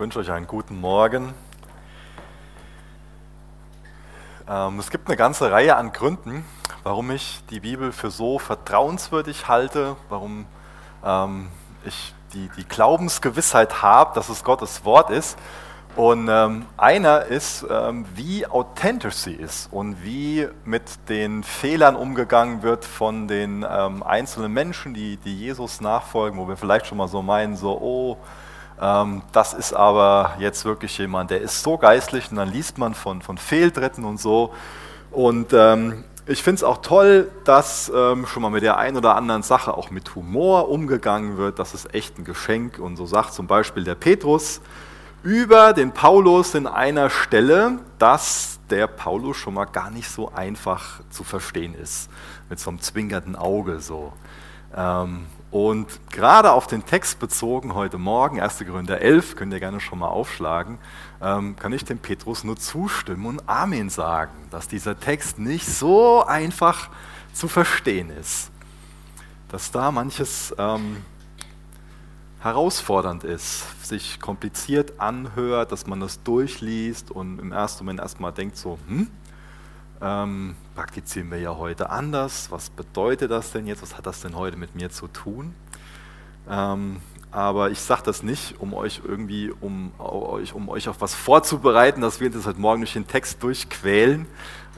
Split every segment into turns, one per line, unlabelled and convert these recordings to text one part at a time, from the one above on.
wünsche euch einen guten Morgen. Ähm, es gibt eine ganze Reihe an Gründen, warum ich die Bibel für so vertrauenswürdig halte, warum ähm, ich die, die Glaubensgewissheit habe, dass es Gottes Wort ist. Und ähm, einer ist, wie authentisch sie ist und wie mit den Fehlern umgegangen wird von den einzelnen Menschen, die, die Jesus nachfolgen, wo wir vielleicht schon mal so meinen, so, oh, das ist aber jetzt wirklich jemand, der ist so geistlich und dann liest man von, von Fehltritten und so. Und ähm, ich finde es auch toll, dass ähm, schon mal mit der einen oder anderen Sache auch mit Humor umgegangen wird. Das ist echt ein Geschenk. Und so sagt zum Beispiel der Petrus über den Paulus in einer Stelle, dass der Paulus schon mal gar nicht so einfach zu verstehen ist. Mit so einem zwinkernden Auge so. Ähm, und gerade auf den Text bezogen heute Morgen, 1. Korinther 11, könnt ihr gerne schon mal aufschlagen, ähm, kann ich dem Petrus nur zustimmen und Amen sagen, dass dieser Text nicht so einfach zu verstehen ist. Dass da manches ähm, herausfordernd ist, sich kompliziert anhört, dass man das durchliest und im ersten Moment erstmal denkt so, hm, ähm, praktizieren wir ja heute anders. Was bedeutet das denn jetzt? Was hat das denn heute mit mir zu tun? Ähm, aber ich sage das nicht, um euch irgendwie, um euch, um euch auf was vorzubereiten, dass wir das heute Morgen durch den Text durchquälen,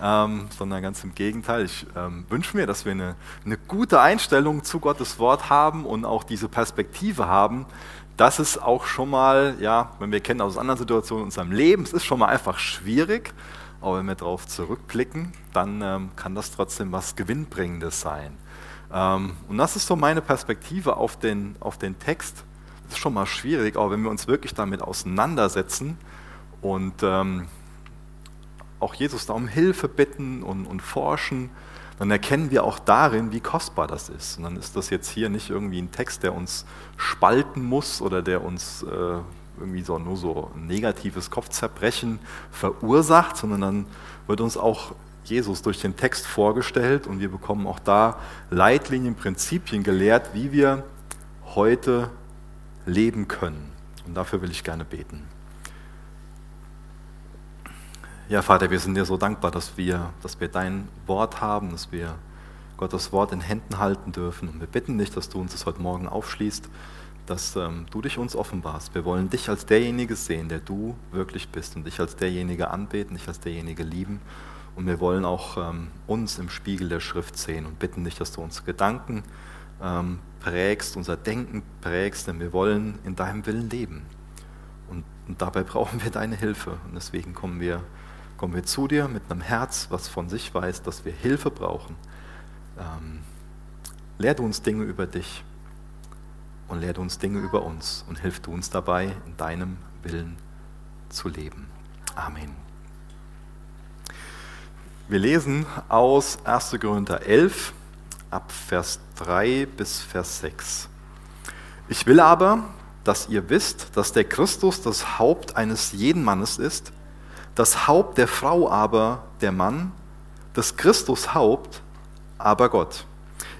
ähm, sondern ganz im Gegenteil. Ich ähm, wünsche mir, dass wir eine, eine gute Einstellung zu Gottes Wort haben und auch diese Perspektive haben, dass es auch schon mal, ja, wenn wir kennen aus anderen Situationen in unserem Leben, es ist schon mal einfach schwierig, aber wenn wir darauf zurückblicken, dann ähm, kann das trotzdem was Gewinnbringendes sein. Ähm, und das ist so meine Perspektive auf den, auf den Text. Das ist schon mal schwierig, aber wenn wir uns wirklich damit auseinandersetzen und ähm, auch Jesus da um Hilfe bitten und, und forschen, dann erkennen wir auch darin, wie kostbar das ist. Und dann ist das jetzt hier nicht irgendwie ein Text, der uns spalten muss oder der uns äh, irgendwie so nur so negatives Kopfzerbrechen verursacht, sondern dann wird uns auch Jesus durch den Text vorgestellt und wir bekommen auch da Leitlinien, Prinzipien gelehrt, wie wir heute leben können. Und dafür will ich gerne beten. Ja, Vater, wir sind dir so dankbar, dass wir, dass wir dein Wort haben, dass wir Gottes Wort in Händen halten dürfen. Und wir bitten dich, dass du uns das heute Morgen aufschließt dass ähm, du dich uns offenbarst. Wir wollen dich als derjenige sehen, der du wirklich bist und dich als derjenige anbeten, dich als derjenige lieben. Und wir wollen auch ähm, uns im Spiegel der Schrift sehen und bitten dich, dass du uns Gedanken ähm, prägst, unser Denken prägst, denn wir wollen in deinem Willen leben. Und, und, dabei brauchen wir deine Hilfe. Und deswegen kommen wir, kommen wir zu dir mit einem Herz, was von sich weiß, dass wir Hilfe brauchen. Ähm, lehr du uns Dinge über dich und lehrt uns Dinge über uns und hilf du uns dabei, in deinem Willen zu leben. Amen. Wir lesen aus 1. Korinther 11 ab Vers 3 bis Vers 6. Ich will aber, dass ihr wisst, dass der Christus das Haupt eines jeden Mannes ist, das Haupt der Frau aber der Mann, das Christus Haupt aber Gott.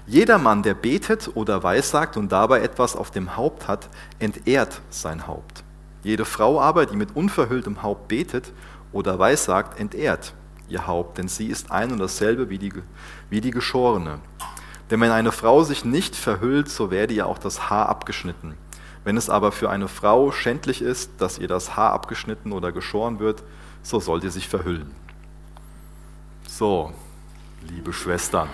Jeder Mann, der betet oder weissagt und dabei etwas auf dem Haupt hat, entehrt sein Haupt. Jede Frau aber, die mit unverhülltem Haupt betet oder weissagt, entehrt ihr Haupt, denn sie ist ein und dasselbe wie die, wie die Geschorene. Denn wenn eine Frau sich nicht verhüllt, so werde ihr auch das Haar abgeschnitten. Wenn es aber für eine Frau schändlich ist, dass ihr das Haar abgeschnitten oder geschoren wird, so sollt ihr sich verhüllen. So, liebe Schwestern.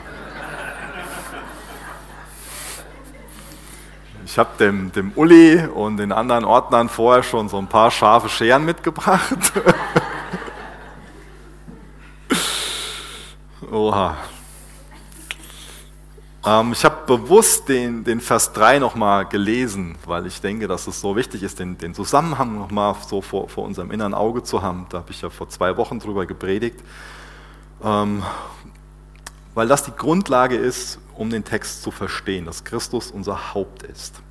Ich habe dem, dem Uli und den anderen Ordnern vorher schon so ein paar scharfe Scheren mitgebracht. Oha. Ähm, ich habe bewusst den, den Vers 3 nochmal gelesen, weil ich denke, dass es so wichtig ist, den, den Zusammenhang nochmal so vor, vor unserem inneren Auge zu haben. Da habe ich ja vor zwei Wochen drüber gepredigt. Ähm, weil das die Grundlage ist, um den Text zu verstehen, dass Christus unser Haupt ist.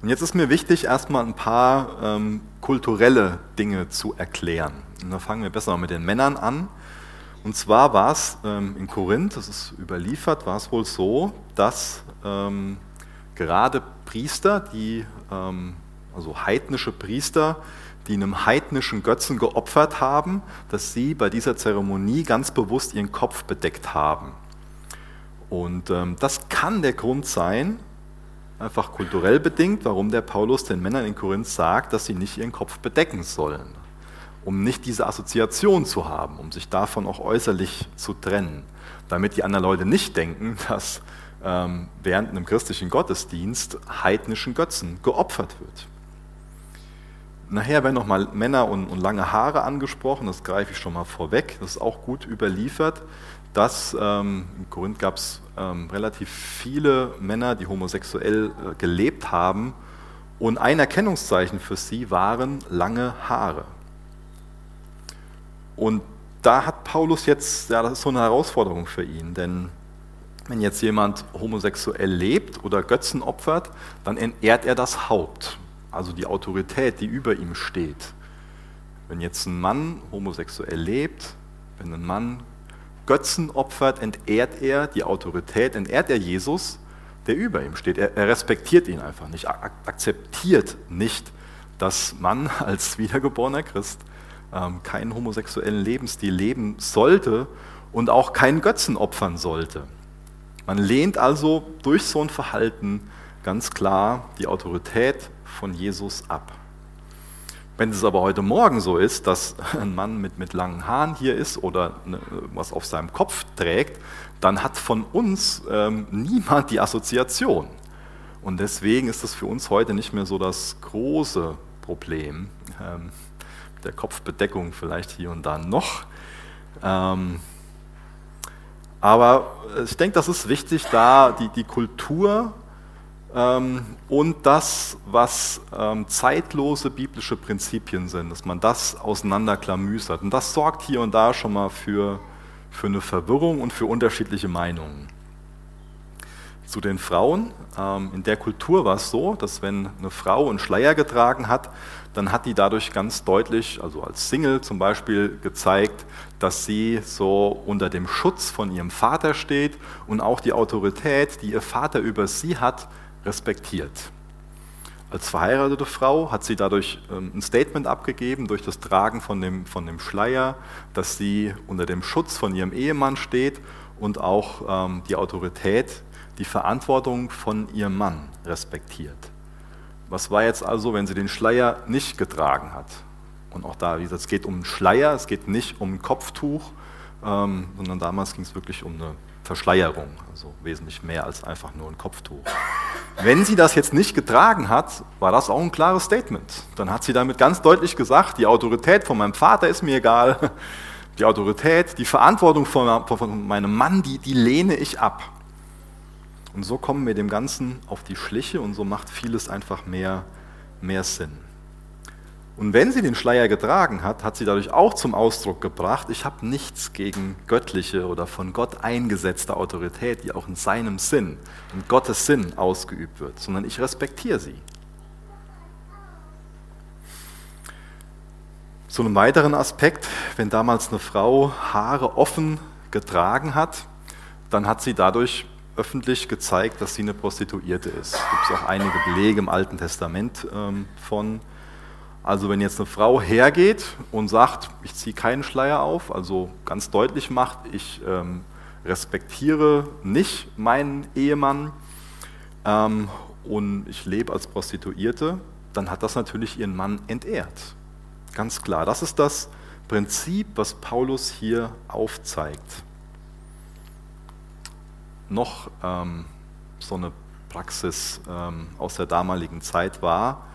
Und jetzt ist mir wichtig, erstmal ein paar ähm, kulturelle Dinge zu erklären. Und da fangen wir besser mal mit den Männern an. Und zwar war es ähm, in Korinth, das ist überliefert, war es wohl so, dass ähm, gerade Priester, die ähm, also heidnische Priester, die einem heidnischen Götzen geopfert haben, dass sie bei dieser Zeremonie ganz bewusst ihren Kopf bedeckt haben. Und ähm, das kann der Grund sein, einfach kulturell bedingt, warum der Paulus den Männern in Korinth sagt, dass sie nicht ihren Kopf bedecken sollen, um nicht diese Assoziation zu haben, um sich davon auch äußerlich zu trennen, damit die anderen Leute nicht denken, dass ähm, während einem christlichen Gottesdienst heidnischen Götzen geopfert wird. Nachher werden nochmal Männer und, und, lange Haare angesprochen, das greife ich schon mal vorweg, das ist auch gut überliefert, dass ähm, in Korinth gab es ähm, relativ viele Männer, die homosexuell äh, gelebt haben und ein Erkennungszeichen für sie waren lange Haare. Und da hat Paulus jetzt, ja, das ist so eine Herausforderung für ihn, denn wenn jetzt jemand homosexuell lebt oder Götzen opfert, dann entehrt er das Haupt also die Autorität, die über ihm steht. Wenn jetzt ein Mann homosexuell lebt, wenn ein Mann Götzen opfert, entehrt er die Autorität, entehrt er Jesus, der über ihm steht. Er, er respektiert ihn einfach nicht, akzeptiert nicht, dass man als wiedergeborener Christ ähm, keinen homosexuellen Lebensstil leben sollte und auch keinen Götzen opfern sollte. Man lehnt also durch so ein Verhalten ganz klar die Autorität von Jesus ab. Wenn es aber heute Morgen so ist, dass ein Mann mit, mit langen Haaren hier ist oder ne, was auf seinem Kopf trägt, dann hat von uns ähm, niemand die Assoziation. Und deswegen ist das für uns heute nicht mehr so das große Problem. Ähm, der Kopfbedeckung vielleicht hier und da noch. Ähm, aber ich denke, das ist wichtig, da die, die Kultur und das, was ähm, zeitlose biblische Prinzipien sind, dass man das auseinanderklamüsert. Und das sorgt hier und da schon mal für, für eine Verwirrung und für unterschiedliche Meinungen. Zu den Frauen. Ähm, in der Kultur war es so, dass wenn eine Frau einen Schleier getragen hat, dann hat die dadurch ganz deutlich, also als Single zum Beispiel, gezeigt, dass sie so unter dem Schutz von ihrem Vater steht und auch die Autorität, die ihr Vater über sie hat, respektiert. Als verheiratete Frau hat sie dadurch ähm, ein Statement abgegeben durch das Tragen von dem, von dem Schleier, dass sie unter dem Schutz von ihrem Ehemann steht und auch ähm, die Autorität, die Verantwortung von ihrem Mann respektiert. Was war jetzt also, wenn sie den Schleier nicht getragen hat? Und auch da, wie gesagt, es geht um einen Schleier, es geht nicht um ein Kopftuch, ähm, sondern damals ging es wirklich um eine Verschleierung, also wesentlich mehr als einfach nur ein Kopftuch. Wenn sie das jetzt nicht getragen hat, war das auch ein klares Statement. Dann hat sie damit ganz deutlich gesagt, die Autorität von meinem Vater ist mir egal, die Autorität, die Verantwortung von, meinem Mann, die, die lehne ich ab. Und so kommen wir dem Ganzen auf die Schliche und so macht vieles einfach mehr, mehr Sinn. Und wenn sie den Schleier getragen hat, hat sie dadurch auch zum Ausdruck gebracht, ich habe nichts gegen göttliche oder von Gott eingesetzte Autorität, die auch in seinem Sinn, in Gottes Sinn ausgeübt wird, sondern ich respektiere sie. Zu einem weiteren Aspekt, wenn damals eine Frau Haare offen getragen hat, dann hat sie dadurch öffentlich gezeigt, dass sie eine Prostituierte ist. Es gibt auch einige Belege im Alten Testament ähm, von. Also wenn jetzt eine Frau hergeht und sagt, ich ziehe keinen Schleier auf, also ganz deutlich macht, ich ähm, respektiere nicht meinen Ehemann ähm, und ich lebe als Prostituierte, dann hat das natürlich ihren Mann entehrt. Ganz klar, das ist das Prinzip, was Paulus hier aufzeigt. Noch ähm, so eine Praxis ähm, aus der damaligen Zeit war,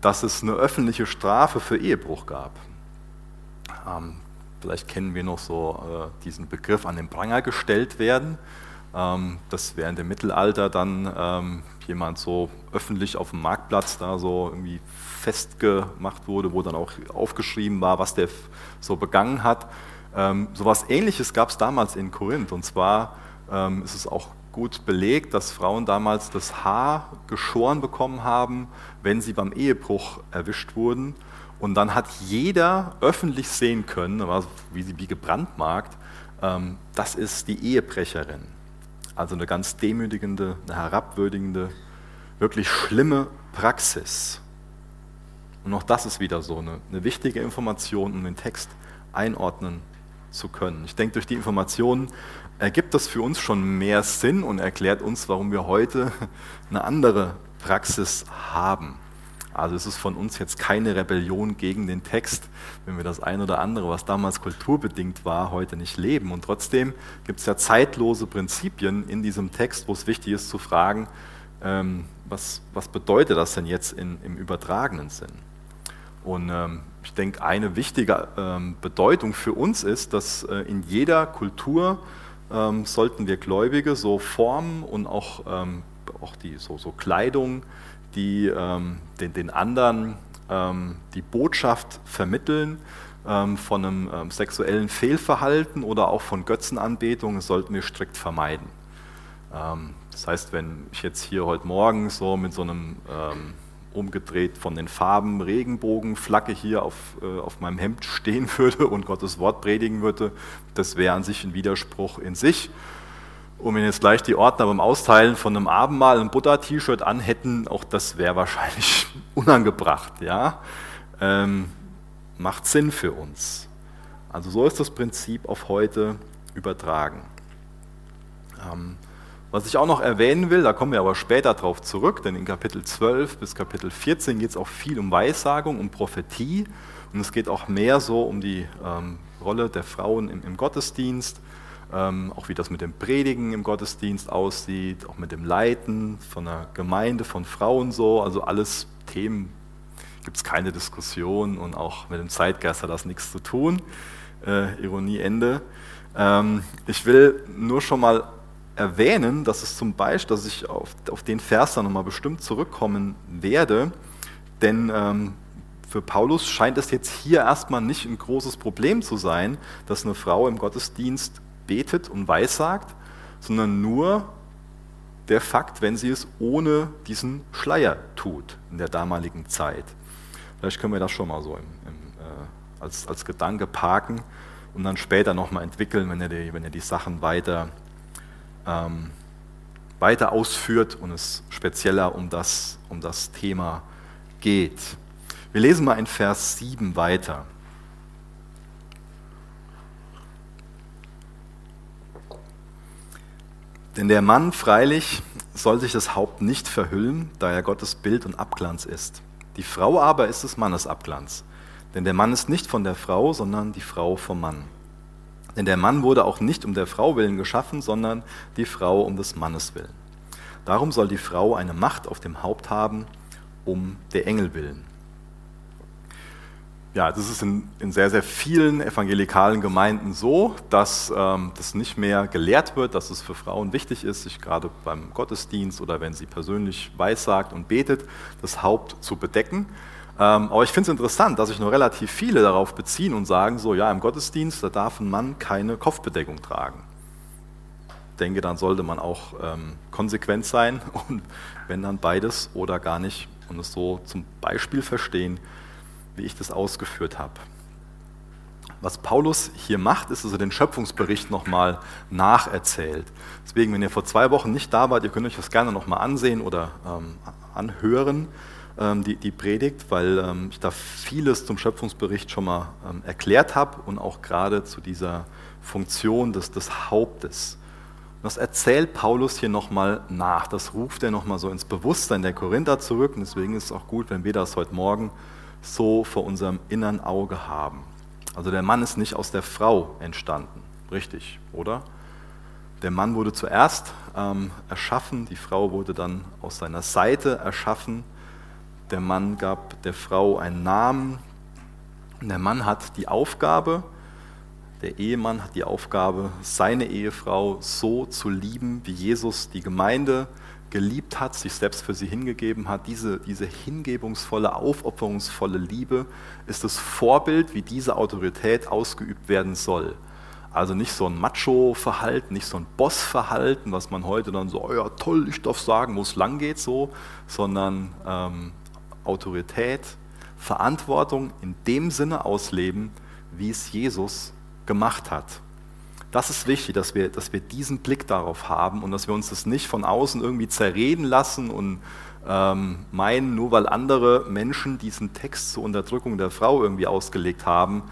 dass es eine öffentliche Strafe für Ehebruch gab. Ähm, vielleicht kennen wir noch so äh, diesen Begriff an den Pranger gestellt werden, ähm, dass während dem Mittelalter dann ähm, jemand so öffentlich auf dem Marktplatz da so irgendwie festgemacht wurde, wo dann auch aufgeschrieben war, was der so begangen hat. Ähm, etwas Ähnliches gab es damals in Korinth und zwar ähm, ist es auch gut belegt, dass Frauen damals das Haar geschoren bekommen haben, wenn sie beim Ehebruch erwischt wurden. Und dann hat jeder öffentlich sehen können, wie sie wie gebrandmarkt, ähm, das ist die Ehebrecherin. Also eine ganz demütigende, eine herabwürdigende, wirklich schlimme Praxis. Und auch das ist wieder so eine, eine wichtige Information, um den Text einordnen zu können. Ich denke, durch die Informationen ergibt das für uns schon mehr Sinn und erklärt uns, warum wir heute eine andere Praxis haben. Also es ist von uns jetzt keine Rebellion gegen den Text, wenn wir das eine oder andere, was damals kulturbedingt war, heute nicht leben. Und trotzdem gibt es ja zeitlose Prinzipien in diesem Text, wo es wichtig ist zu fragen, ähm, was, was bedeutet das denn jetzt in, im übertragenen Sinn? Und ähm, ich denke, eine wichtige ähm, Bedeutung für uns ist, dass äh, in jeder Kultur ähm, sollten wir Gläubige so Formen und auch, ähm, auch die so, so Kleidung die ähm, den, den, anderen ähm, die Botschaft vermitteln ähm, von einem ähm, sexuellen Fehlverhalten oder auch von Götzenanbetung, sollten wir strikt vermeiden. Das heißt, wenn ich jetzt hier heute Morgen so mit so einem umgedreht von den Farben Regenbogenflagge hier auf, äh, auf meinem Hemd stehen würde und Gottes Wort predigen würde, das wäre an sich ein Widerspruch in sich um Ihnen jetzt gleich die Ordner beim Austeilen von einem Abendmahl ein Butter-T-Shirt anhätten, auch das wäre wahrscheinlich unangebracht. Ja? Ähm, macht Sinn für uns. Also so ist das Prinzip auf heute übertragen. Ähm, was ich auch noch erwähnen will, da kommen wir aber später darauf zurück, denn in Kapitel 12 bis Kapitel 14 geht es auch viel um Weissagung, um Prophetie und es geht auch mehr so um die ähm, Rolle der Frauen im, im Gottesdienst ähm, auch wie das mit dem Predigen im Gottesdienst aussieht, auch mit dem Leiten von einer Gemeinde, von Frauen so, also alles Themen, gibt es keine Diskussion und auch mit dem Zeitgeist hat das nichts zu tun. Äh, Ironie Ende. Ähm, ich will nur schon mal erwähnen, dass es zum Beispiel, dass ich auf, auf den Vers dann nochmal bestimmt zurückkommen werde, denn ähm, für Paulus scheint es jetzt hier erstmal nicht ein großes Problem zu sein, dass eine Frau im Gottesdienst betet und weissagt, sondern nur der Fakt, wenn sie es ohne diesen Schleier tut in der damaligen Zeit. Vielleicht können wir das schon mal so im, im, äh, als, als Gedanke parken und dann später nochmal entwickeln, wenn er die, wenn er die Sachen weiter, ähm, weiter ausführt und es spezieller um das, um das Thema geht. Wir lesen mal in Vers 7 weiter. Denn der Mann freilich soll sich das Haupt nicht verhüllen, da er Gottes Bild und Abglanz ist. Die Frau aber ist des Mannes Abglanz. Denn der Mann ist nicht von der Frau, sondern die Frau vom Mann. Denn der Mann wurde auch nicht um der Frau willen geschaffen, sondern die Frau um des Mannes willen. Darum soll die Frau eine Macht auf dem Haupt haben, um der Engel willen ja, das ist in, in, sehr, sehr vielen evangelikalen Gemeinden so, dass ähm, das nicht mehr gelehrt wird, dass es für Frauen wichtig ist, sich gerade beim Gottesdienst oder wenn sie persönlich weissagt und betet, das Haupt zu bedecken. Ähm, aber ich finde es interessant, dass sich nur relativ viele darauf beziehen und sagen so, ja, im Gottesdienst, da darf ein Mann keine Kopfbedeckung tragen. Ich denke, dann sollte man auch ähm, konsequent sein und wenn dann beides oder gar nicht und es so zum Beispiel verstehen, wie ich das ausgeführt habe. Was Paulus hier macht, ist, dass er den Schöpfungsbericht nochmal nacherzählt. Deswegen, wenn ihr vor zwei Wochen nicht da wart, ihr könnt euch das gerne nochmal ansehen oder ähm, anhören, ähm, die, die, Predigt, weil ähm, ich da vieles zum Schöpfungsbericht schon mal ähm, erklärt habe und auch gerade zu dieser Funktion des, des Hauptes. das erzählt Paulus hier nochmal nach. Das ruft er nochmal so ins Bewusstsein der Korinther zurück. Und deswegen ist es auch gut, wenn wir das heute Morgen so vor unserem inneren Auge haben. Also der Mann ist nicht aus der Frau entstanden, richtig, oder? Der Mann wurde zuerst ähm, erschaffen, die Frau wurde dann aus seiner Seite erschaffen. Der Mann gab der Frau einen Namen. Der Mann hat die Aufgabe, der Ehemann hat die Aufgabe, seine Ehefrau so zu lieben, wie Jesus die Gemeinde geliebt hat, sich selbst für sie hingegeben hat, diese, diese hingebungsvolle, aufopferungsvolle Liebe ist das Vorbild, wie diese Autorität ausgeübt werden soll. Also nicht so ein Macho-Verhalten, nicht so ein Boss-Verhalten, was man heute dann so, oh ja toll, ich darf sagen, wo es lang geht, so, sondern ähm, Autorität, Verantwortung in dem Sinne ausleben, wie es Jesus gemacht hat. Das ist wichtig, dass wir, dass wir diesen Blick darauf haben und dass wir uns das nicht von außen irgendwie zerreden lassen und ähm, meinen, nur weil andere Menschen diesen Text zur Unterdrückung der Frau irgendwie ausgelegt haben,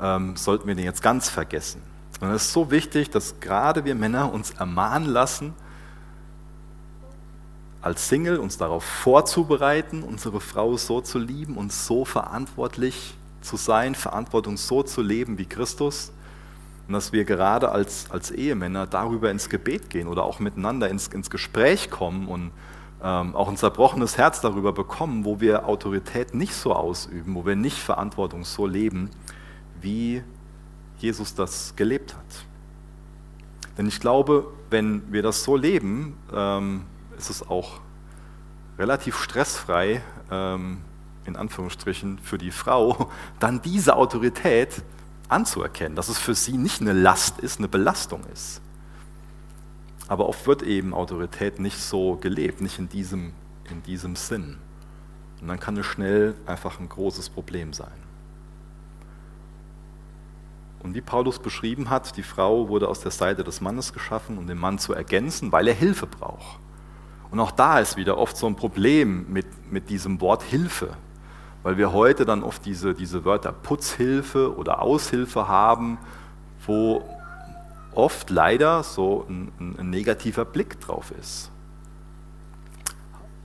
ähm, sollten wir den jetzt ganz vergessen. Und es ist so wichtig, dass gerade wir Männer uns ermahnen lassen, als Single uns darauf vorzubereiten, unsere Frau so zu lieben und so verantwortlich zu sein, Verantwortung so zu leben wie Christus. Und dass wir gerade als, als Ehemänner darüber ins Gebet gehen oder auch miteinander ins, ins Gespräch kommen und ähm, auch ein zerbrochenes Herz darüber bekommen, wo wir Autorität nicht so ausüben, wo wir nicht Verantwortung so leben, wie Jesus das gelebt hat. Denn ich glaube, wenn wir das so leben, ähm, ist es auch relativ stressfrei, ähm, in Anführungsstrichen, für die Frau, dann diese Autorität anzuerkennen, dass es für sie nicht eine Last ist, eine Belastung ist. Aber oft wird eben Autorität nicht so gelebt, nicht in diesem, in diesem Sinn. Und dann kann es schnell einfach ein großes Problem sein. Und wie Paulus beschrieben hat, die Frau wurde aus der Seite des Mannes geschaffen, um den Mann zu ergänzen, weil er Hilfe braucht. Und auch da ist wieder oft so ein Problem mit, mit diesem Wort Hilfe, weil wir heute dann oft diese, diese Wörter Putzhilfe oder Aushilfe haben, wo oft leider so ein, ein negativer Blick drauf ist.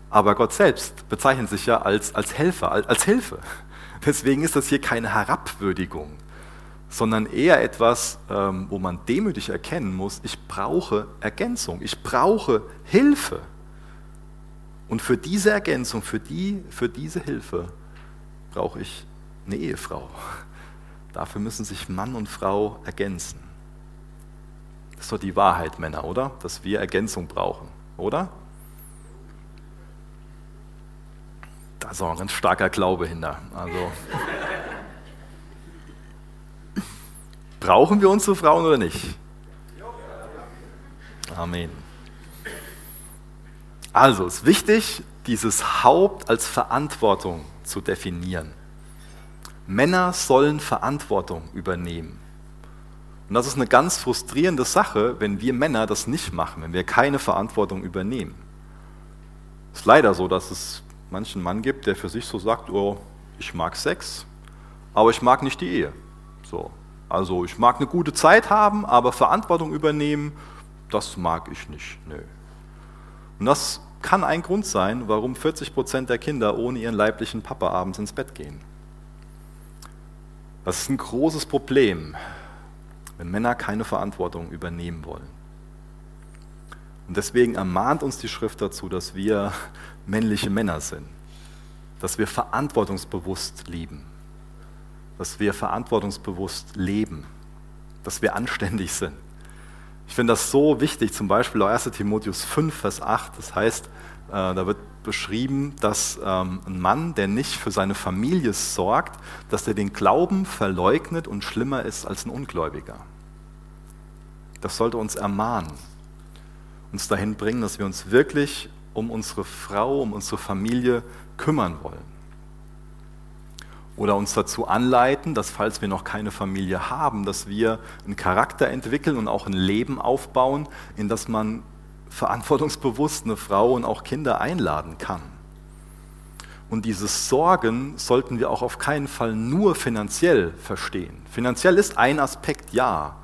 Aber Gott selbst bezeichnet sich ja als, als Helfer, als Hilfe. Deswegen ist das hier keine Herabwürdigung, sondern eher etwas, ähm, wo man demütig erkennen muss, ich brauche Ergänzung, ich brauche Hilfe. Und für diese Ergänzung, für, die, für diese Hilfe brauche ich eine Ehefrau. Dafür müssen sich Mann und Frau ergänzen. Das ist doch die Wahrheit, Männer, oder? Dass wir Ergänzung brauchen, oder? Da ist auch ein ganz starker Glaube hinter. Also, brauchen wir unsere Frauen oder nicht? Amen. Also es ist wichtig, dieses Haupt als Verantwortung zu definieren. Männer sollen Verantwortung übernehmen. Und das ist eine ganz frustrierende Sache, wenn wir Männer das nicht machen, wenn wir keine Verantwortung übernehmen. Es ist leider so, dass es manchen Mann gibt, der für sich so sagt, oh, ich mag Sex, aber ich mag nicht die Ehe. So. Also ich mag eine gute Zeit haben, aber Verantwortung übernehmen, das mag ich nicht. Nö. Und das kann ein Grund sein, warum 40 Prozent der Kinder ohne ihren leiblichen Papa abends ins Bett gehen. Das ist ein großes Problem, wenn Männer keine Verantwortung übernehmen wollen. Und deswegen ermahnt uns die Schrift dazu, dass wir männliche Männer sind, dass wir verantwortungsbewusst lieben, dass wir verantwortungsbewusst leben, dass wir anständig sind ich finde das so wichtig, zum Beispiel 1 Timotheus 5, Vers 8, das heißt, äh, da wird beschrieben, dass ähm, ein Mann, der nicht für seine Familie sorgt, dass er den Glauben verleugnet und schlimmer ist als ein Ungläubiger. Das sollte uns ermahnen, uns dahin bringen, dass wir uns wirklich um unsere Frau, um unsere Familie kümmern wollen oder uns dazu anleiten, dass falls wir noch keine Familie haben, dass wir einen Charakter entwickeln und auch ein Leben aufbauen, in das man verantwortungsbewusst eine Frau und auch Kinder einladen kann. Und dieses Sorgen sollten wir auch auf keinen Fall nur finanziell verstehen. Finanziell ist ein Aspekt, ja,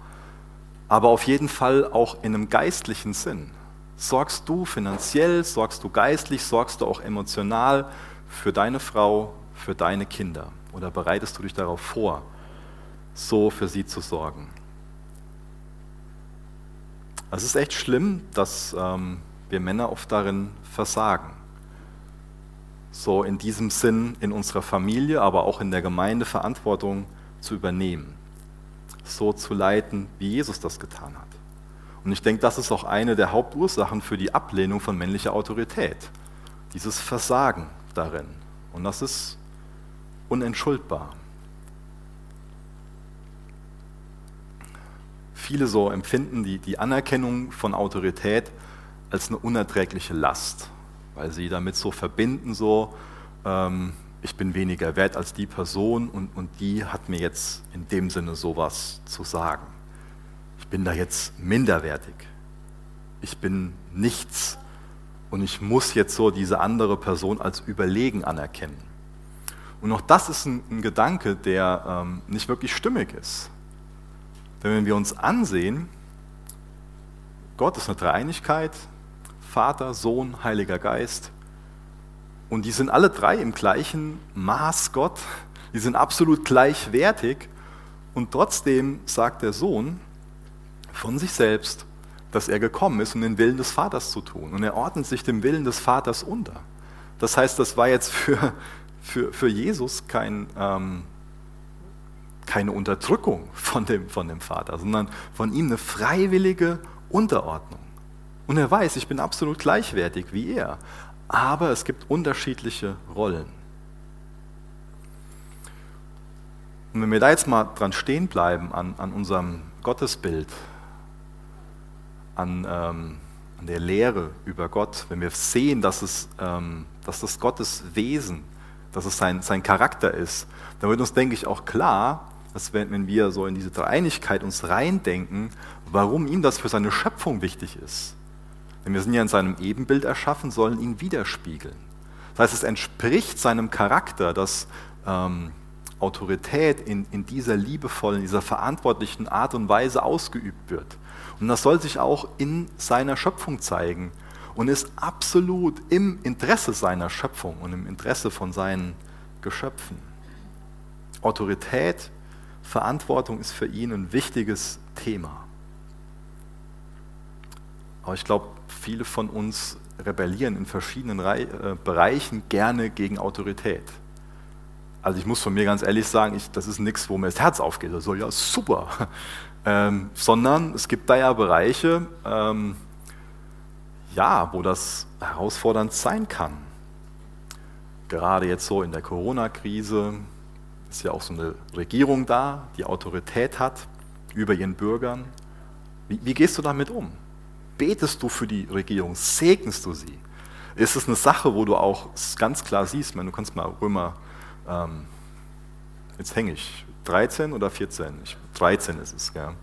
aber auf jeden Fall auch in einem geistlichen Sinn. Sorgst du finanziell, sorgst du geistlich, sorgst du auch emotional für deine Frau, für deine Kinder. Oder bereitest du dich darauf vor, so für sie zu sorgen? Es ist echt schlimm, dass ähm, wir Männer oft darin versagen. So in diesem Sinn in unserer Familie, aber auch in der Gemeinde Verantwortung zu übernehmen. So zu leiten, wie Jesus das getan hat. Und ich denke, das ist auch eine der Hauptursachen für die Ablehnung von männlicher Autorität. Dieses Versagen darin. Und das ist unentschuldbar. Viele so empfinden die, die Anerkennung von Autorität als eine unerträgliche Last, weil sie damit so verbinden, so, ähm, ich bin weniger wert als die Person und, und die hat mir jetzt in dem Sinne sowas zu sagen. ich bin da jetzt minderwertig. Ich bin nichts und ich muss jetzt so diese andere Person als überlegen anerkennen. Und auch das ist ein, ein Gedanke, der ähm, nicht wirklich stimmig ist. Denn wenn wir uns ansehen, Gott ist eine Dreieinigkeit, Vater, Sohn, Heiliger Geist. Und die sind alle drei im gleichen Maß Gott. Die sind absolut gleichwertig. Und trotzdem sagt der Sohn von sich selbst, dass er gekommen ist, um den Willen des Vaters zu tun. Und er ordnet sich dem Willen des Vaters unter. Das heißt, das war jetzt für, für, für Jesus kein, ähm, keine Unterdrückung von dem, von dem Vater, sondern von ihm eine freiwillige Unterordnung. Und er weiß, ich bin absolut gleichwertig wie er. Aber es gibt unterschiedliche Rollen. Und wenn wir da jetzt mal dran stehen bleiben an, an unserem Gottesbild, an, ähm, an der Lehre über Gott, wenn wir sehen, dass, es, ähm, dass das Gottes Wesen, dass es sein, sein Charakter ist, dann wird uns, denke ich, auch klar, dass wenn, wenn wir so in diese Dreieinigkeit uns reindenken, warum ihm das für seine Schöpfung wichtig ist. Denn wir sind ja in seinem Ebenbild erschaffen, sollen ihn widerspiegeln. Das heißt, es entspricht seinem Charakter, dass ähm, Autorität in, in dieser liebevollen, dieser verantwortlichen Art und Weise ausgeübt wird. Und das soll sich auch in seiner Schöpfung zeigen und ist absolut im Interesse seiner Schöpfung und im Interesse von seinen Geschöpfen. Autorität, Verantwortung ist für ihn ein wichtiges Thema. Aber ich glaube, viele von uns rebellieren in verschiedenen äh, Bereichen gerne gegen Autorität. Also ich muss von mir ganz ehrlich sagen, ich, das ist nichts, wo mir das Herz aufgeht. So, ja, super. Ähm, sondern es gibt da ja Bereiche, ähm, ja, wo das herausfordernd sein kann. Gerade jetzt so in der Corona-Krise ist ja auch so eine Regierung da, die Autorität hat über ihren Bürgern. Wie, wie gehst du damit um? Betest du für die Regierung? Segnest du sie? Ist es eine Sache, wo du auch ganz klar siehst, du kannst mal Römer, ähm, jetzt hänge ich, 13 oder 14? Ich, 13 ist es, ja.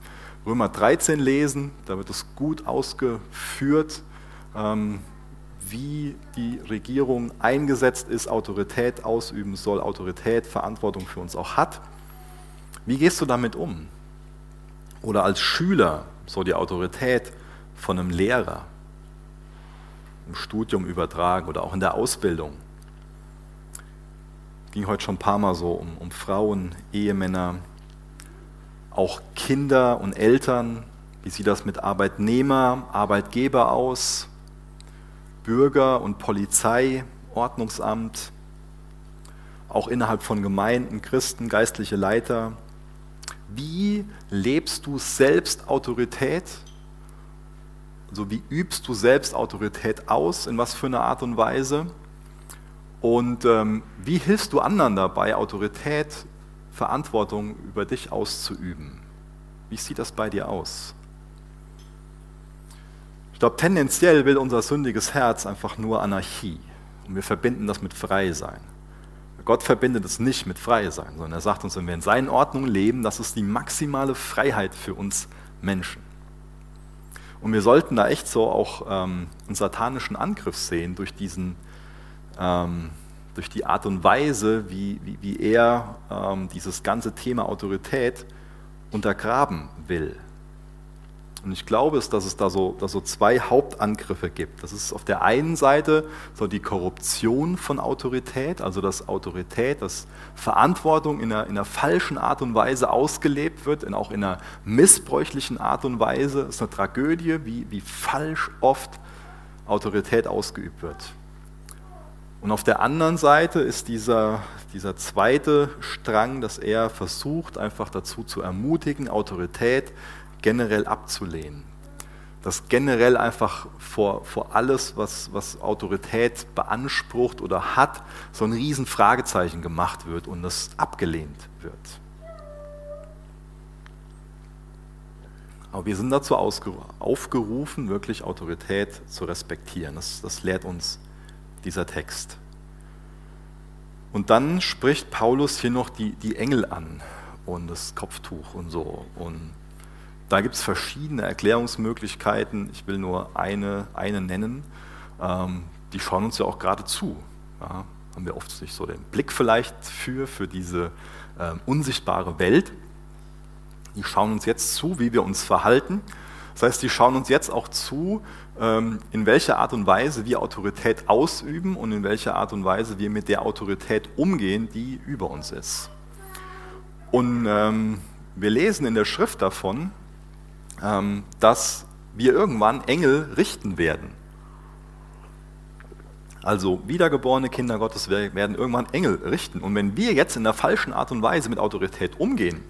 Römer 13 lesen, da wird es gut ausgeführt, wie die Regierung eingesetzt ist, Autorität ausüben soll, Autorität, Verantwortung für uns auch hat. Wie gehst du damit um? Oder als Schüler, so die Autorität von einem Lehrer im Studium übertragen oder auch in der Ausbildung. Ging heute schon ein paar Mal so um, um Frauen, Ehemänner, auch Kinder und Eltern. Wie sieht das mit Arbeitnehmer, Arbeitgeber aus? Bürger und Polizei, Ordnungsamt, auch innerhalb von Gemeinden, Christen, geistliche Leiter. Wie lebst du selbst Autorität so wie übst du selbst Autorität aus, in was für eine Art und Weise? Und ähm, wie hilfst du anderen dabei, Autorität, Verantwortung über dich auszuüben? Wie sieht das bei dir aus? Glaube, tendenziell will unser sündiges Herz einfach nur Anarchie. Und wir verbinden das mit Freisein. Gott verbindet es nicht mit Freisein, sondern er sagt uns, wenn wir in seinen Ordnungen leben, das ist die maximale Freiheit für uns Menschen. Und wir sollten da echt so auch ähm, einen satanischen Angriff sehen durch diesen, ähm, durch die Art und Weise, wie, wie, wie er ähm, dieses ganze Thema Autorität untergraben will. Und ich glaube, dass es da so, da so zwei Hauptangriffe gibt. Das ist auf der einen Seite so die Korruption von Autorität, also dass Autorität, dass Verantwortung in einer, in einer falschen Art und Weise ausgelebt wird, in, auch in einer missbräuchlichen Art und Weise. Das ist eine Tragödie, wie, wie falsch oft Autorität ausgeübt wird. Und auf der anderen Seite ist dieser, dieser zweite Strang, dass er versucht, einfach dazu zu ermutigen, Autorität generell abzulehnen. Dass generell einfach vor, vor alles, was, was Autorität beansprucht oder hat, so ein riesen Fragezeichen gemacht wird und das abgelehnt wird. Aber wir sind dazu aufgerufen, wirklich Autorität zu respektieren. Das, das lehrt uns dieser Text. Und dann spricht Paulus hier noch die, die Engel an und das Kopftuch und so. Und da gibt es verschiedene Erklärungsmöglichkeiten. Ich will nur eine, eine nennen. Ähm, die schauen uns ja auch gerade zu. Ja, haben wir oft nicht so den Blick vielleicht für, für diese ähm, unsichtbare Welt. Die schauen uns jetzt zu, wie wir uns verhalten. Das heißt, die schauen uns jetzt auch zu, ähm, in welcher Art und Weise wir Autorität ausüben und in welcher Art und Weise wir mit der Autorität umgehen, die über uns ist. Und ähm, wir lesen in der Schrift davon, dass wir irgendwann Engel richten werden. Also wiedergeborene Kinder Gottes werden irgendwann Engel richten. Und wenn wir jetzt in der falschen Art und Weise mit Autorität umgehen,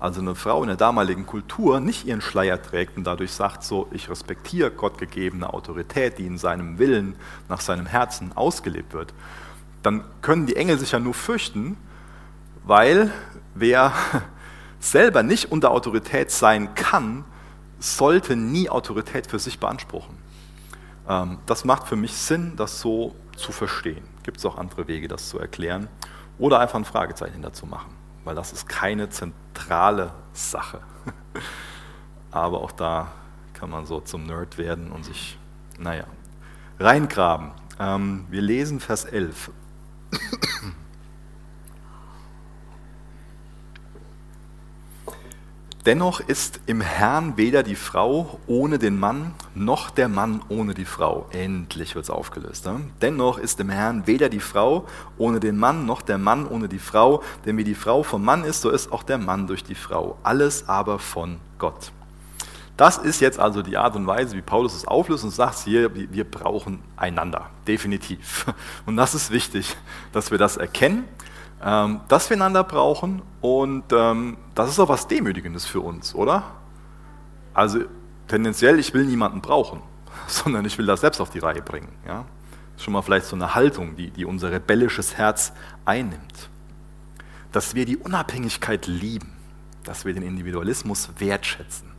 also eine Frau in der damaligen Kultur nicht ihren Schleier trägt und dadurch sagt so, ich respektiere gottgegebene Autorität, die in seinem Willen, nach seinem Herzen ausgelebt wird, dann können die Engel sich ja nur fürchten, weil wer selber nicht unter Autorität sein kann, sollte nie Autorität für sich beanspruchen. Ähm, das macht für mich Sinn, das so zu verstehen. Gibt es auch andere Wege, das zu erklären oder einfach ein Fragezeichen dazu machen weil das ist keine zentrale Sache. Aber auch da kann man so zum Nerd werden und sich, naja, reingraben. Ähm, wir lesen Vers 11. Dennoch ist im Herrn weder die Frau ohne den Mann, noch der Mann ohne die Frau. Endlich wird es aufgelöst. Ne? Dennoch ist im Herrn weder die Frau ohne den Mann, noch der Mann ohne die Frau. Denn wie die Frau vom Mann ist, so ist auch der Mann durch die Frau. Alles aber von Gott. Das ist jetzt also die Art und Weise, wie Paulus es auflöst und sagt hier, wir brauchen einander, definitiv. Und das ist wichtig, dass wir das erkennen ähm, dass wir einander brauchen und ähm, das ist auch was Demütigendes für uns, oder? Also tendenziell, ich will niemanden brauchen, sondern ich will das selbst auf die Reihe bringen. Ja? Schon mal vielleicht so eine Haltung, die, die unser rebellisches Herz einnimmt. Dass wir die Unabhängigkeit lieben, dass wir den Individualismus wertschätzen,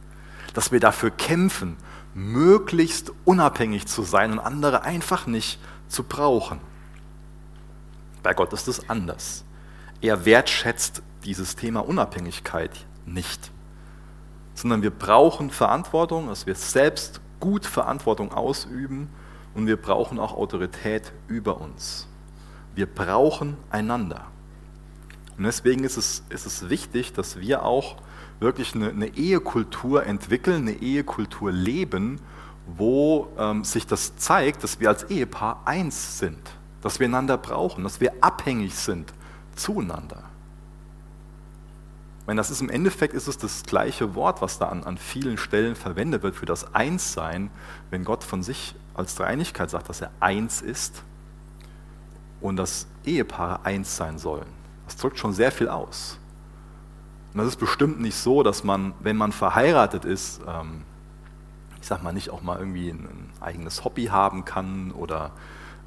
dass wir dafür kämpfen, möglichst unabhängig zu sein und andere einfach nicht zu brauchen. Bei Gott ist es anders er wertschätzt dieses Thema Unabhängigkeit nicht, sondern wir brauchen Verantwortung, dass wir selbst gut Verantwortung ausüben und wir brauchen auch Autorität über uns. Wir brauchen einander. Und deswegen ist es, ist es wichtig, dass wir auch wirklich eine, eine Ehekultur entwickeln, eine Ehekultur leben, wo ähm, sich das zeigt, dass wir als Ehepaar eins sind, dass wir einander brauchen, dass wir abhängig sind zueinander. Wenn das ist im Endeffekt ist es das gleiche Wort, was da an, an vielen Stellen verwendet wird für das Einssein, wenn Gott von sich als Dreinigkeit sagt, dass er eins ist und dass Ehepaare eins sein sollen. Das drückt schon sehr viel aus. Und das ist bestimmt nicht so, dass man, wenn man verheiratet ist, ähm, ich sag mal, nicht auch mal irgendwie ein, ein eigenes Hobby haben kann oder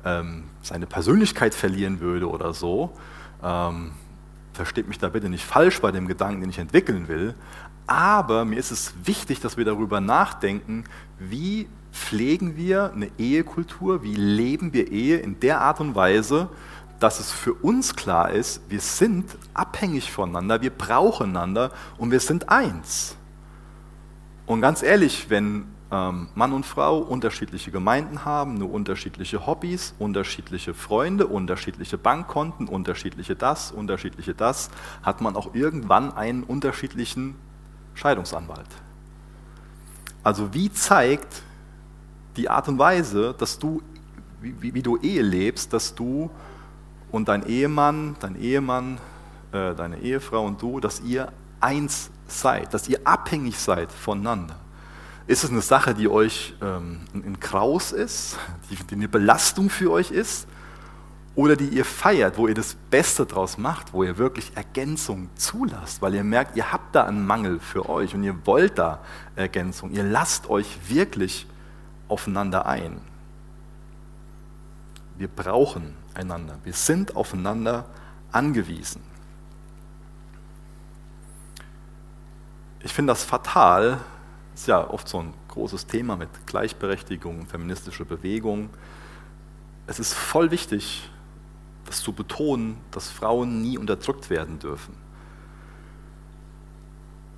ähm, seine Persönlichkeit verlieren würde oder so, ähm, versteht mich da bitte nicht falsch bei dem Gedanken, den ich entwickeln will, aber mir ist es wichtig, dass wir darüber nachdenken, wie pflegen wir eine Ehekultur, wie leben wir Ehe in der Art und Weise, dass es für uns klar ist, wir sind abhängig voneinander, wir brauchen einander und wir sind eins. Und ganz ehrlich, wenn Mann und Frau unterschiedliche Gemeinden haben, nur unterschiedliche Hobbys, unterschiedliche Freunde, unterschiedliche Bankkonten, unterschiedliche das, unterschiedliche das, hat man auch irgendwann einen unterschiedlichen Scheidungsanwalt. Also wie zeigt die Art und Weise, dass du, wie, wie du Ehe lebst, dass du und dein Ehemann, dein Ehemann, äh, deine Ehefrau und du, dass ihr eins seid, dass ihr abhängig seid voneinander. Ist es eine Sache, die euch ähm, ein Kraus ist, die, die eine Belastung für euch ist? Oder die ihr feiert, wo ihr das Beste draus macht, wo ihr wirklich Ergänzung zulasst, weil ihr merkt, ihr habt da einen Mangel für euch und ihr wollt da Ergänzung. Ihr lasst euch wirklich aufeinander ein. Wir brauchen einander. Wir sind aufeinander angewiesen. Ich finde das fatal, ist ja oft so ein großes Thema mit Gleichberechtigung, feministische Bewegung. Es ist voll wichtig, das zu betonen, dass Frauen nie unterdrückt werden dürfen.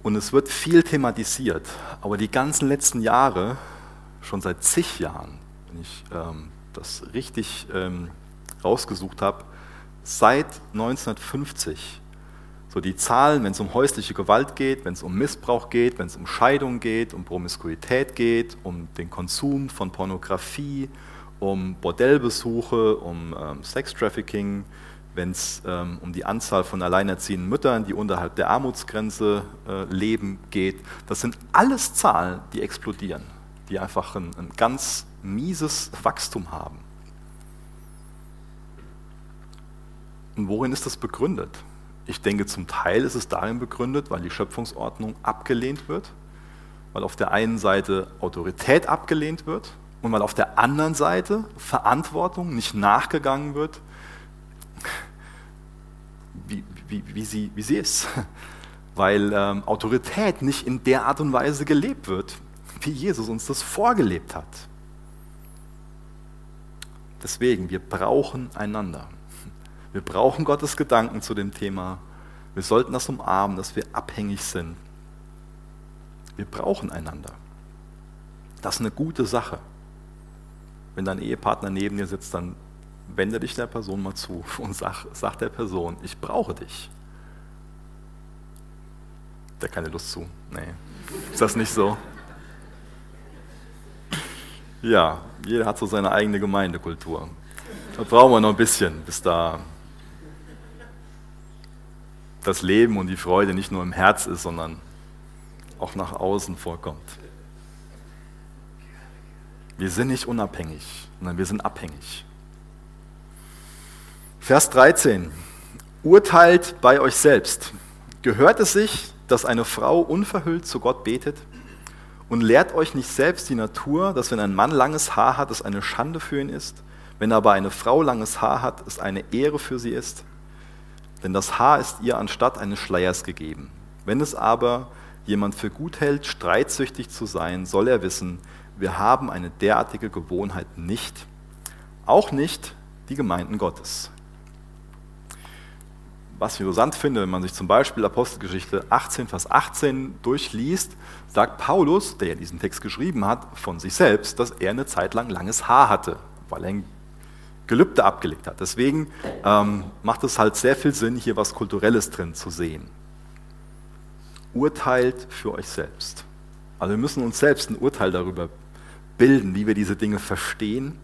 Und es wird viel thematisiert, aber die ganzen letzten Jahre, schon seit zig Jahren, wenn ich ähm, das richtig ähm, rausgesucht habe, seit 1950, so die Zahlen, wenn es um häusliche Gewalt geht, wenn es um Missbrauch geht, wenn es um Scheidung geht, um Promiskuität geht, um den Konsum von Pornografie, um Bordellbesuche, um ähm, Sextrafficking, wenn es ähm, um die Anzahl von alleinerziehenden Müttern, die unterhalb der Armutsgrenze äh, leben, geht. Das sind alles Zahlen, die explodieren, die einfach ein, ein ganz mieses Wachstum haben. Und worin ist das begründet? Ich denke, zum Teil ist es darin begründet, weil die Schöpfungsordnung abgelehnt wird, weil auf der einen Seite Autorität abgelehnt wird und weil auf der anderen Seite Verantwortung nicht nachgegangen wird, wie, wie, wie, sie, wie sie ist. Weil ähm, Autorität nicht in der Art und Weise gelebt wird, wie Jesus uns das vorgelebt hat. Deswegen, wir brauchen einander. Wir brauchen Gottes Gedanken zu dem Thema. Wir sollten das umarmen, dass wir abhängig sind. Wir brauchen einander. Das ist eine gute Sache. Wenn dein Ehepartner neben dir sitzt, dann wende dich der Person mal zu und sag, sag der Person, ich brauche dich. Der keine Lust zu. Nee. Ist das nicht so? Ja, jeder hat so seine eigene Gemeindekultur. Da brauchen wir noch ein bisschen, bis da das Leben und die Freude nicht nur im Herz ist, sondern auch nach außen vorkommt. Wir sind nicht unabhängig, sondern wir sind abhängig. Vers 13. Urteilt bei euch selbst. Gehört es sich, dass eine Frau unverhüllt zu Gott betet? Und lehrt euch nicht selbst die Natur, dass wenn ein Mann langes Haar hat, es eine Schande für ihn ist, wenn aber eine Frau langes Haar hat, es eine Ehre für sie ist? Denn das Haar ist ihr anstatt eines Schleiers gegeben. Wenn es aber jemand für gut hält, streitsüchtig zu sein, soll er wissen, wir haben eine derartige Gewohnheit nicht, auch nicht die Gemeinden Gottes was ich interessant finde, wenn man sich zum Beispiel Apostelgeschichte 18, Vers 18 durchliest, sagt Paulus, der ja diesen Text geschrieben hat, von sich selbst, dass er eine Zeit lang langes Haar hatte, weil er ein Gelübde abgelegt hat. Deswegen ähm, macht es halt sehr viel Sinn, hier was Kulturelles drin zu sehen. Urteilt für euch selbst. Also wir müssen uns selbst ein Urteil darüber bilden, wie wir diese Dinge verstehen.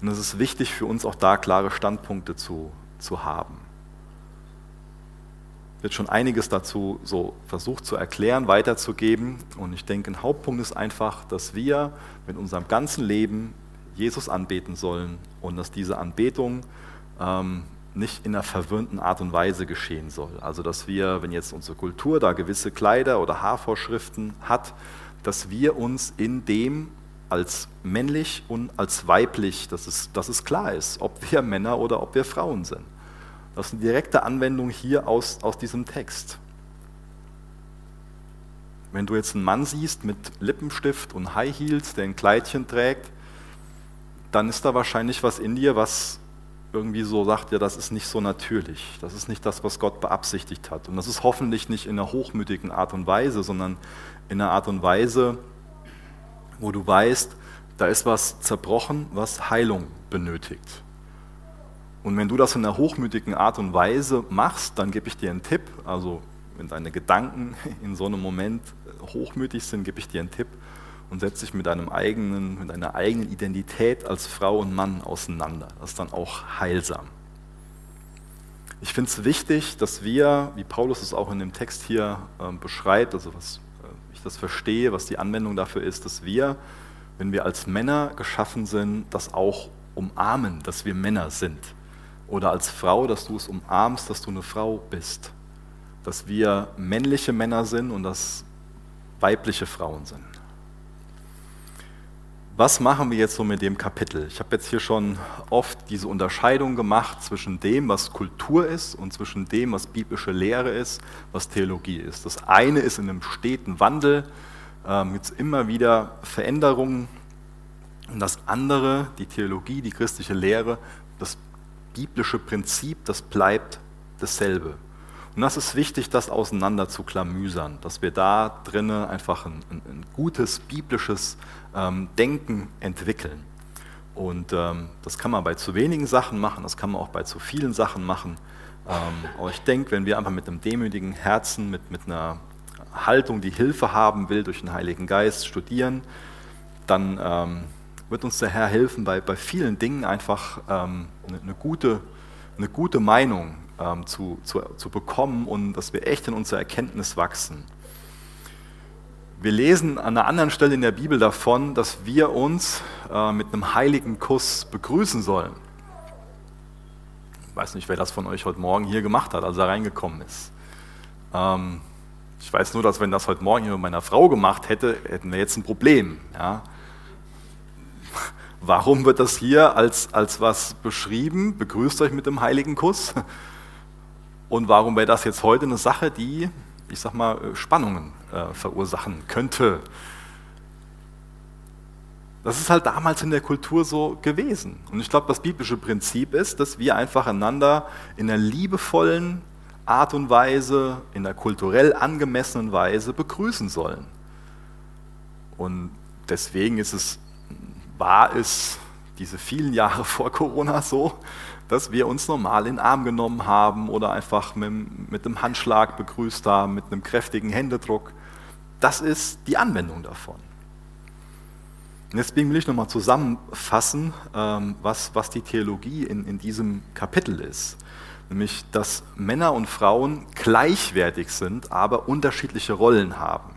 Und es ist wichtig für uns auch da klare Standpunkte zu, zu haben wird schon einiges dazu so versucht zu erklären, weiterzugeben. Und ich denke, ein Hauptpunkt ist einfach, dass wir mit unserem ganzen Leben Jesus anbeten sollen und dass diese Anbetung ähm, nicht in einer verwöhnten Art und Weise geschehen soll. Also dass wir, wenn jetzt unsere Kultur da gewisse Kleider oder Haarvorschriften hat, dass wir uns in dem als männlich und als weiblich, dass es, dass es klar ist, ob wir Männer oder ob wir Frauen sind. Das ist eine direkte Anwendung hier aus, aus diesem Text. Wenn du jetzt einen Mann siehst mit Lippenstift und High Heels, der ein Kleidchen trägt, dann ist da wahrscheinlich was in dir, was irgendwie so sagt, ja, das ist nicht so natürlich. Das ist nicht das, was Gott beabsichtigt hat. Und das ist hoffentlich nicht in einer hochmütigen Art und Weise, sondern in einer Art und Weise, wo du weißt, da ist was zerbrochen, was Heilung benötigt. Und wenn du das in einer hochmütigen Art und Weise machst, dann gebe ich dir einen Tipp. Also wenn deine Gedanken in so einem Moment hochmütig sind, gebe ich dir einen Tipp und setze dich mit, deinem eigenen, mit deiner eigenen Identität als Frau und Mann auseinander. Das ist dann auch heilsam. Ich finde es wichtig, dass wir, wie Paulus es auch in dem Text hier äh, beschreibt, also was äh, ich das verstehe, was die Anwendung dafür ist, dass wir, wenn wir als Männer geschaffen sind, das auch umarmen, dass wir Männer sind oder als Frau, dass du es umarmst, dass du eine Frau bist. Dass wir männliche Männer sind und dass weibliche Frauen sind. Was machen wir jetzt so mit dem Kapitel? Ich habe jetzt hier schon oft diese Unterscheidung gemacht zwischen dem, was Kultur ist und zwischen dem, was biblische Lehre ist, was Theologie ist. Das eine ist in einem steten Wandel, ähm, jetzt immer wieder Veränderungen. Und das andere, die Theologie, die christliche Lehre, das biblische Prinzip, das bleibt dasselbe. Und das ist wichtig, das auseinander zu klamüsern, dass wir da drinnen einfach ein, ein, ein gutes biblisches ähm, Denken entwickeln. Und ähm, das kann man bei zu wenigen Sachen machen, das kann man auch bei zu vielen Sachen machen. Ähm, aber ich denke, wenn wir einfach mit einem demütigen Herzen, mit, mit einer Haltung, die Hilfe haben will, durch den Heiligen Geist studieren, dann ähm, wird uns der Herr helfen, bei, bei vielen Dingen einfach ähm, eine, eine, gute, eine gute Meinung ähm, zu, zu, zu bekommen und dass wir echt in unserer Erkenntnis wachsen. Wir lesen an einer anderen Stelle in der Bibel davon, dass wir uns äh, mit einem heiligen Kuss begrüßen sollen. Ich weiß nicht, wer das von euch heute Morgen hier gemacht hat, als er reingekommen ist. Ähm, ich weiß nur, dass wenn das heute Morgen hier mit meiner Frau gemacht hätte, hätten wir jetzt ein Problem. Ja? Warum wird das hier als, als was beschrieben? Begrüßt euch mit dem heiligen Kuss. Und warum wäre das jetzt heute eine Sache, die, ich sag mal, Spannungen äh, verursachen könnte? Das ist halt damals in der Kultur so gewesen. Und ich glaube, das biblische Prinzip ist, dass wir einfach einander in einer liebevollen Art und Weise, in einer kulturell angemessenen Weise begrüßen sollen. Und deswegen ist es, war es diese vielen Jahre vor Corona so, dass wir uns normal in den Arm genommen haben oder einfach mit, mit einem Handschlag begrüßt haben, mit einem kräftigen Händedruck. Das ist die Anwendung davon. Und deswegen will ich nochmal zusammenfassen, ähm, was, was die Theologie in, in diesem Kapitel ist. Nämlich, dass Männer und Frauen gleichwertig sind, aber unterschiedliche Rollen haben.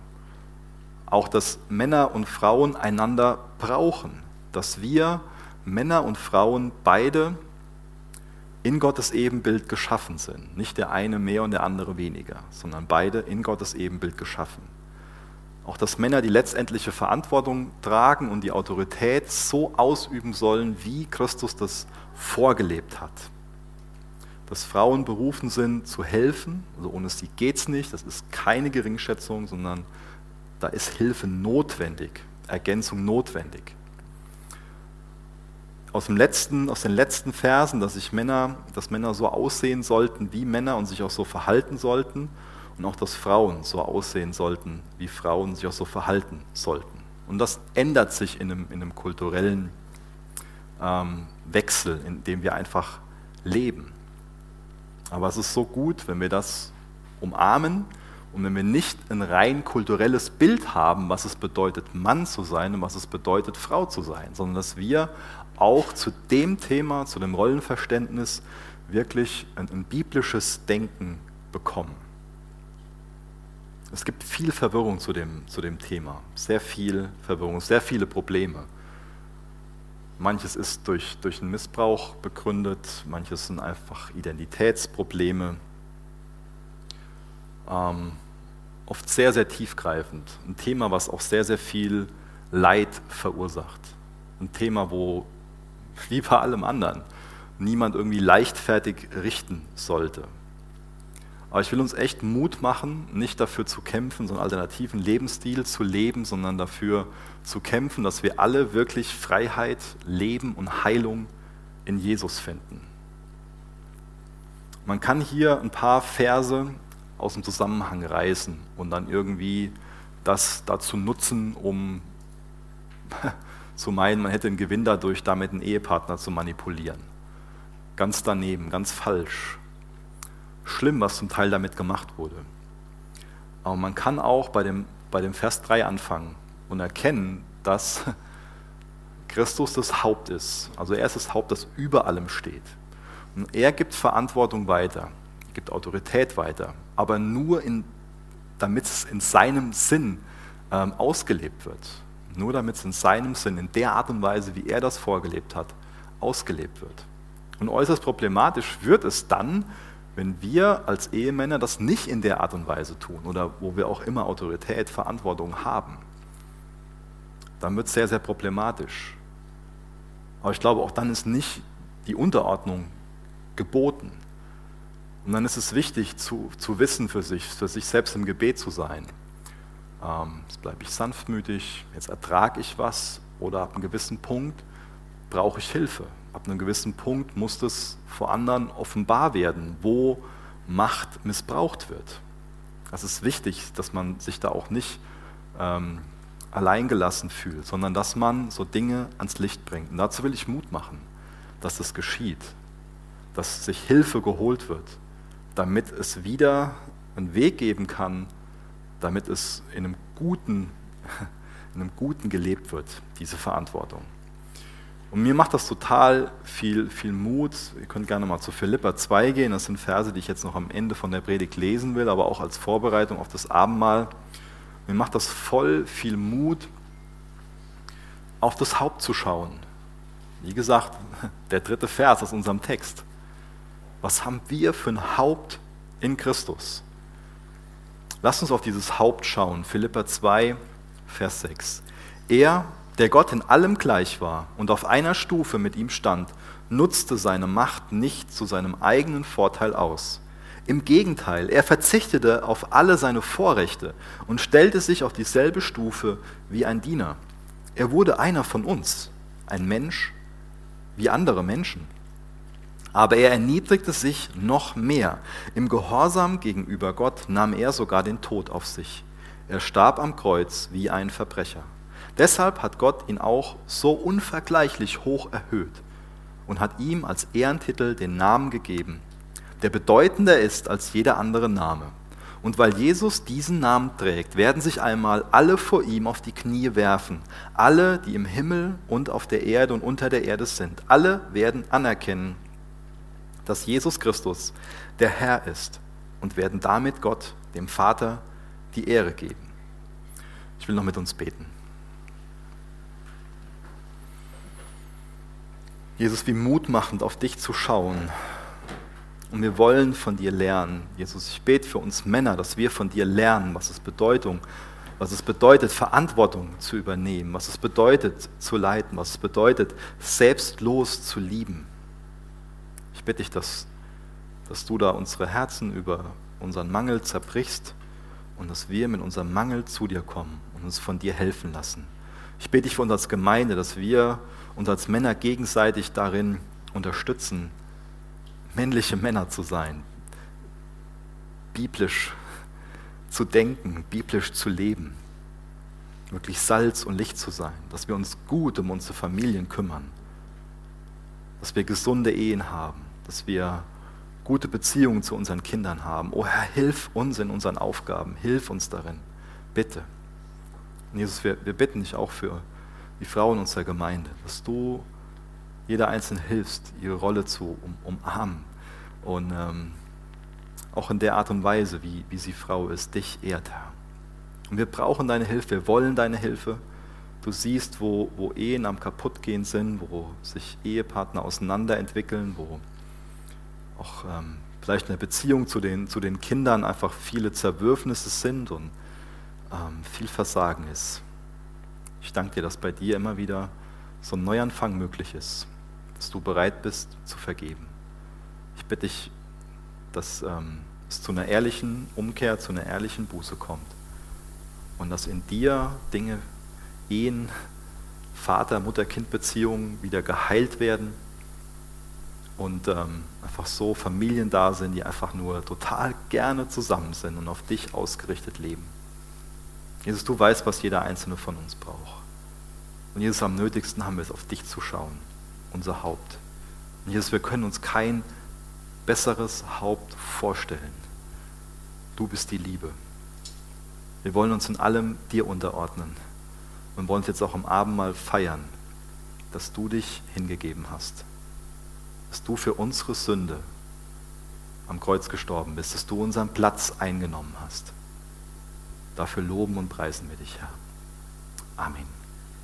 Auch, dass Männer und Frauen einander brauchen. Dass wir Männer und Frauen beide in Gottes Ebenbild geschaffen sind. Nicht der eine mehr und der andere weniger, sondern beide in Gottes Ebenbild geschaffen. Auch dass Männer die letztendliche Verantwortung tragen und die Autorität so ausüben sollen, wie Christus das vorgelebt hat. Dass Frauen berufen sind zu helfen, also ohne sie geht es nicht, das ist keine Geringschätzung, sondern da ist Hilfe notwendig, Ergänzung notwendig aus, dem letzten, aus den letzten Versen, dass sich Männer, dass Männer so aussehen sollten wie Männer und sich auch so verhalten sollten und auch, dass Frauen so aussehen sollten wie Frauen sich auch so verhalten sollten. Und das ändert sich in einem, in einem kulturellen ähm, Wechsel, in dem wir einfach leben. Aber es ist so gut, wenn wir das umarmen und wenn wir nicht ein rein kulturelles Bild haben, was es bedeutet, Mann zu sein und was es bedeutet, Frau zu sein, sondern dass wir auch zu dem Thema, zu dem Rollenverständnis wirklich ein, ein biblisches Denken bekommen. Es gibt viel Verwirrung zu dem, zu dem Thema, sehr viel Verwirrung, sehr viele Probleme. Manches ist durch, durch einen Missbrauch begründet, manches sind einfach Identitätsprobleme. Ähm, oft sehr, sehr tiefgreifend. Ein Thema, was auch sehr, sehr viel Leid verursacht. Ein Thema, wo wie bei allem anderen, niemand irgendwie leichtfertig richten sollte. Aber ich will uns echt Mut machen, nicht dafür zu kämpfen, so einen alternativen Lebensstil zu leben, sondern dafür zu kämpfen, dass wir alle wirklich Freiheit, Leben und Heilung in Jesus finden. Man kann hier ein paar Verse aus dem Zusammenhang reißen und dann irgendwie das dazu nutzen, um zu meinen, man hätte einen Gewinn dadurch, damit einen Ehepartner zu manipulieren. Ganz daneben, ganz falsch. Schlimm, was zum Teil damit gemacht wurde. Aber man kann auch bei dem, bei dem Vers 3 anfangen und erkennen, dass Christus das Haupt ist. Also er ist das Haupt, das über allem steht. Und er gibt Verantwortung weiter, gibt Autorität weiter, aber nur damit es in seinem Sinn ähm, ausgelebt wird nur damit es in seinem Sinn, in der Art und Weise, wie er das vorgelebt hat, ausgelebt wird. Und äußerst problematisch wird es dann, wenn wir als Ehemänner das nicht in der Art und Weise tun oder wo wir auch immer Autorität, Verantwortung haben. Dann wird es sehr, sehr problematisch. Aber ich glaube, auch dann ist nicht die Unterordnung geboten. Und dann ist es wichtig zu, zu wissen für sich, für sich selbst im Gebet zu sein. Ähm, jetzt bleibe ich sanftmütig, jetzt ertrage ich was oder ab einem gewissen Punkt brauche ich Hilfe. Ab einem gewissen Punkt muss das vor anderen offenbar werden, wo Macht missbraucht wird. Das ist wichtig, dass man sich da auch nicht ähm, alleingelassen fühlt, sondern dass man so Dinge ans Licht bringt. Und dazu will ich Mut machen, dass das geschieht, dass sich Hilfe geholt wird, damit es wieder einen Weg geben kann, damit es in einem guten, in einem guten gelebt wird, diese Verantwortung. Und mir macht das total viel, viel Mut. Ihr könnt gerne mal zu Philippa 2 gehen. Das sind Verse, die ich jetzt noch am Ende von der Predigt lesen will, aber auch als Vorbereitung auf das Abendmahl. Mir macht das voll viel Mut, auf das Haupt zu schauen. Wie gesagt, der dritte Vers aus unserem Text. Was haben wir für ein Haupt in Christus? Lasst uns auf dieses Haupt schauen. Philippa 2, Vers 6. Er, der Gott in allem gleich war und auf einer Stufe mit ihm stand, nutzte seine Macht nicht zu seinem eigenen Vorteil aus. Im Gegenteil, er verzichtete auf alle seine Vorrechte und stellte sich auf dieselbe Stufe wie ein Diener. Er wurde einer von uns, ein Mensch wie andere Menschen. Aber er erniedrigte sich noch mehr. Im Gehorsam gegenüber Gott nahm er sogar den Tod auf sich. Er starb am Kreuz wie ein Verbrecher. Deshalb hat Gott ihn auch so unvergleichlich hoch erhöht und hat ihm als Ehrentitel den Namen gegeben, der bedeutender ist als jeder andere Name. Und weil Jesus diesen Namen trägt, werden sich einmal alle vor ihm auf die Knie werfen, alle, die im Himmel und auf der Erde und unter der Erde sind. Alle werden anerkennen, dass Jesus Christus der Herr ist und werden damit Gott, dem Vater, die Ehre geben. Ich will noch mit uns beten. Jesus, wie mutmachend auf dich zu schauen. Und wir wollen von dir lernen. Jesus, ich bete für uns Männer, dass wir von dir lernen, was es Bedeutung, was es bedeutet, Verantwortung zu übernehmen, was es bedeutet, zu leiten, was es bedeutet, selbstlos zu lieben. Bitte dich, dass, dass du da unsere Herzen über unseren Mangel zerbrichst und dass wir mit unserem Mangel zu dir kommen und uns von dir helfen lassen. Ich bete dich für uns als Gemeinde, dass wir uns als Männer gegenseitig darin unterstützen, männliche Männer zu sein, biblisch zu denken, biblisch zu leben, wirklich Salz und Licht zu sein, dass wir uns gut um unsere Familien kümmern, dass wir gesunde Ehen haben, dass wir gute Beziehungen zu unseren Kindern haben. Oh Herr, hilf uns in unseren Aufgaben, hilf uns darin, bitte. Und Jesus, wir, wir bitten dich auch für die Frauen unserer Gemeinde, dass du jeder Einzelne hilfst, ihre Rolle zu um, umarmen und ähm, auch in der Art und Weise, wie, wie sie Frau ist, dich ehrt, Herr. Und wir brauchen deine Hilfe, wir wollen deine Hilfe. Du siehst, wo, wo Ehen am kaputtgehen sind, wo sich Ehepartner auseinanderentwickeln, wo auch ähm, vielleicht in der Beziehung zu den, zu den Kindern einfach viele Zerwürfnisse sind und ähm, viel Versagen ist. Ich danke dir, dass bei dir immer wieder so ein Neuanfang möglich ist, dass du bereit bist zu vergeben. Ich bitte dich, dass ähm, es zu einer ehrlichen Umkehr, zu einer ehrlichen Buße kommt und dass in dir Dinge, Ehen, Vater, Mutter, Kind Beziehungen wieder geheilt werden und ähm, einfach so Familien da sind, die einfach nur total gerne zusammen sind und auf dich ausgerichtet leben. Jesus, du weißt, was jeder einzelne von uns braucht. Und Jesus, am nötigsten haben wir es, auf dich zu schauen, unser Haupt. Und Jesus, wir können uns kein besseres Haupt vorstellen. Du bist die Liebe. Wir wollen uns in allem dir unterordnen und wollen uns jetzt auch am Abend mal feiern, dass du dich hingegeben hast, dass du für unsere Sünde am Kreuz gestorben bist, dass du unseren Platz eingenommen hast. Dafür loben und preisen wir dich, Herr. Amen.